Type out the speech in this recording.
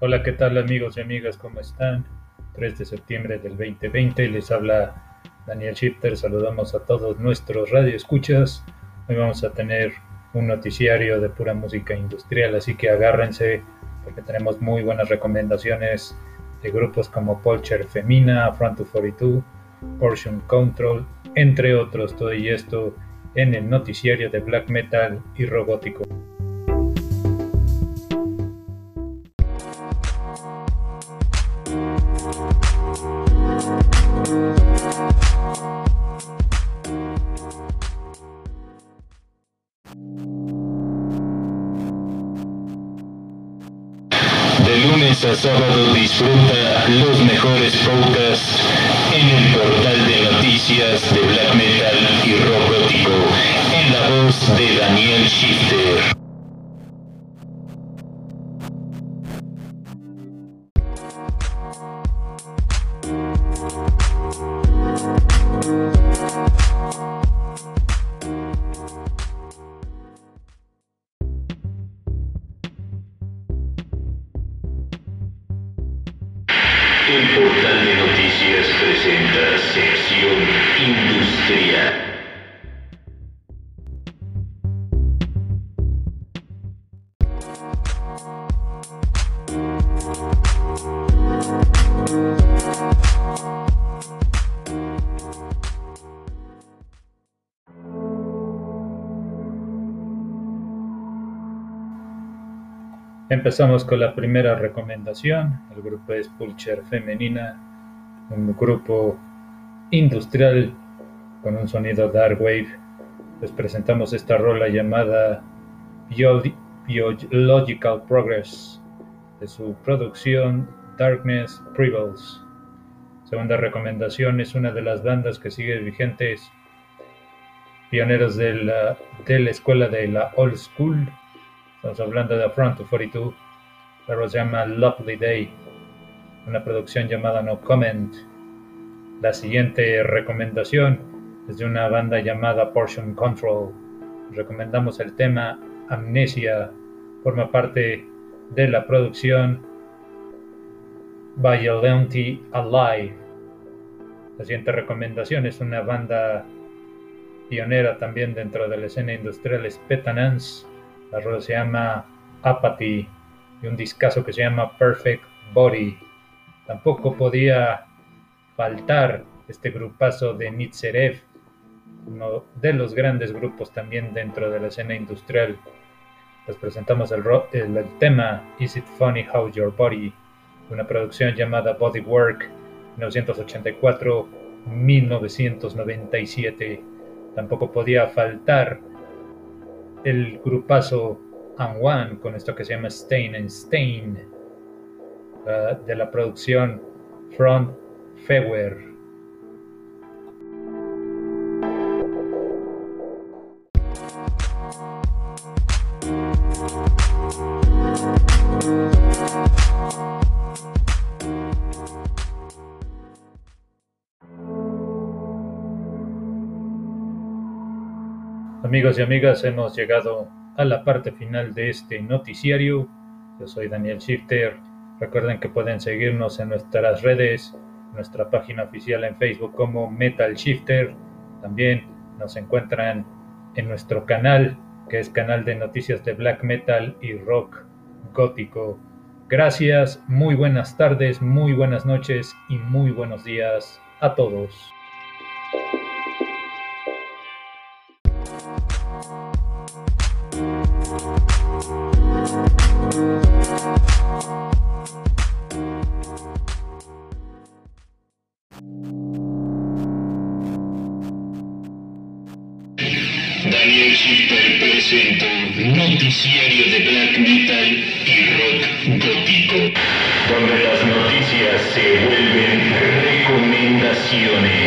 Hola, ¿qué tal amigos y amigas? ¿Cómo están? 3 de septiembre del 2020 les habla Daniel Shifter. Saludamos a todos nuestros radioescuchas. Hoy vamos a tener un noticiario de pura música industrial, así que agárrense porque tenemos muy buenas recomendaciones de grupos como Polcher Femina, Front 242, Portion Control, entre otros. Todo y esto en el noticiario de black metal y robótico. De lunes a sábado disfruta los mejores podcasts en el portal de noticias de black metal y rock gótico en la voz de Daniel Shifter. El portal de noticias presenta sección industrial. Empezamos con la primera recomendación. El grupo es Pulcher Femenina, un grupo industrial con un sonido dark wave. Les presentamos esta rola llamada Biolo- Biological Progress de su producción Darkness Prevails. Segunda recomendación es una de las bandas que sigue vigentes, pioneros de la, de la escuela de la Old School. Estamos hablando de Front 42. La rola se llama Lovely Day, una producción llamada No Comment. La siguiente recomendación es de una banda llamada Portion Control. Recomendamos el tema Amnesia, forma parte de la producción Violently Alive. La siguiente recomendación es una banda pionera también dentro de la escena industrial, es Petanance. La rola se llama Apathy y un discazo que se llama Perfect Body. Tampoco podía faltar este grupazo de Nitzerev, uno de los grandes grupos también dentro de la escena industrial. Les presentamos el, tema Is It Funny How Your Body, una producción llamada Bodywork 1984-1997. Tampoco podía faltar el grupazo And One con esto que se llama Stain and Stain uh, de la producción Front Fewer. Amigos y amigas, hemos llegado a la parte final de este noticiario. Yo soy Daniel Shifter. Recuerden que pueden seguirnos en nuestras redes, nuestra página oficial en Facebook como Metal Shifter. También nos encuentran en nuestro canal, que es canal de noticias de black metal y rock gótico. Gracias, muy buenas tardes, muy buenas noches y muy buenos días a todos. Daniel Shifter presenta Noticiario de Black Metal y Rock Gótico, donde las noticias se vuelven recomendaciones.